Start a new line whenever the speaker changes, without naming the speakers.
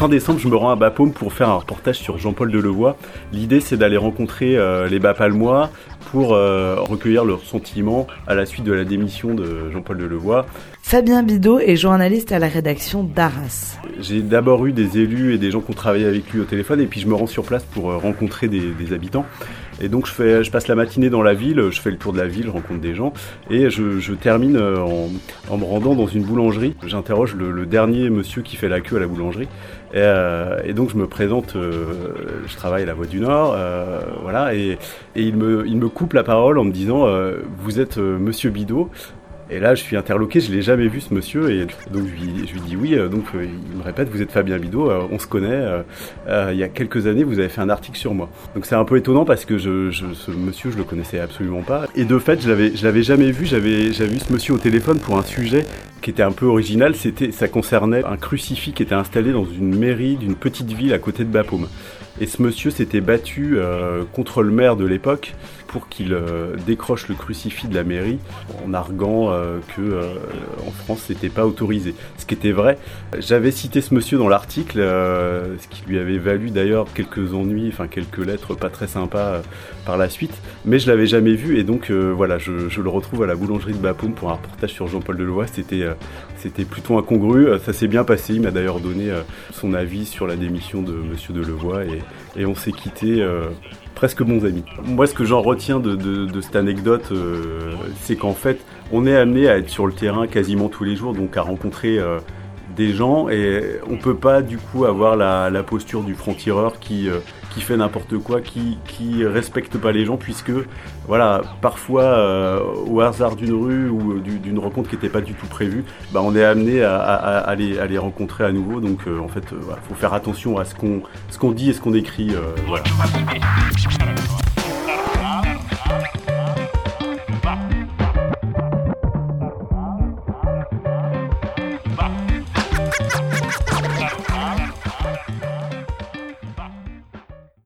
Fin décembre, je me rends à Bapaume pour faire un reportage sur Jean-Paul Delevoye. L'idée, c'est d'aller rencontrer euh, les Bapalmois pour euh, recueillir leurs sentiments à la suite de la démission de Jean-Paul Delevoye.
Fabien Bidot est journaliste à la rédaction d'Arras.
J'ai d'abord eu des élus et des gens qui ont travaillé avec lui au téléphone, et puis je me rends sur place pour euh, rencontrer des, habitants. Et donc je, fais, je passe la matinée dans la ville, je fais le tour de la ville, je rencontre des gens, et je, termine en, en, me rendant dans une boulangerie. J'interroge le, dernier monsieur qui fait la queue à la boulangerie, et, euh, donc je me présente, euh, je travaille à la Voix du Nord, euh, voilà, et, il, me, il me coupe la parole en me disant euh, Vous êtes euh, monsieur Bidot et là, je suis interloqué, je l'ai jamais vu ce monsieur, et donc je lui, dis oui. Donc il me répète, vous êtes Fabien Bidot, on se connaît. il y a quelques années, vous avez fait un article sur moi. Donc c'est un peu étonnant parce que je, ce monsieur, je le connaissais absolument pas. Et de fait, je l'avais, l'avais jamais vu. J'avais, j'avais vu ce monsieur au téléphone pour un sujet qui était un peu original. C'était, ça concernait un crucifix qui était installé dans une mairie d'une petite ville à côté de Bapaume. Et ce monsieur s'était battu euh, contre le maire de l'époque pour qu'il euh, décroche le crucifix de la mairie en arguant euh, que en France c'était pas autorisé. Ce qui était vrai. J'avais cité ce monsieur dans l'article, ce qui lui avait valu d'ailleurs quelques ennuis, enfin quelques lettres pas très sympas par la suite. Mais je l'avais jamais vu et donc voilà, je, le retrouve à la boulangerie de Bapaume pour un reportage sur Jean-Paul Delevoye. C'était c'était plutôt incongru. Ça s'est bien passé. Il m'a d'ailleurs donné son avis sur la démission de Monsieur Delevoye et on s'est quitté euh, presque bons amis. Moi, ce que j'en retiens de, cette anecdote, euh, c'est qu'en fait, on est amené à être sur le terrain quasiment tous les jours, donc à rencontrer euh, des gens, et on peut pas du coup avoir la, la posture du franc-tireur qui qui fait n'importe quoi, qui qui respecte pas les gens, puisque voilà, parfois euh, au hasard d'une rue ou d'une rencontre qui n'était pas du tout prévue, bah, on est amené à, à, à, les, à, les, rencontrer à nouveau. Donc euh, en fait, il euh, voilà, faut faire attention à ce qu'on qu'on dit et ce qu'on écrit. voilà.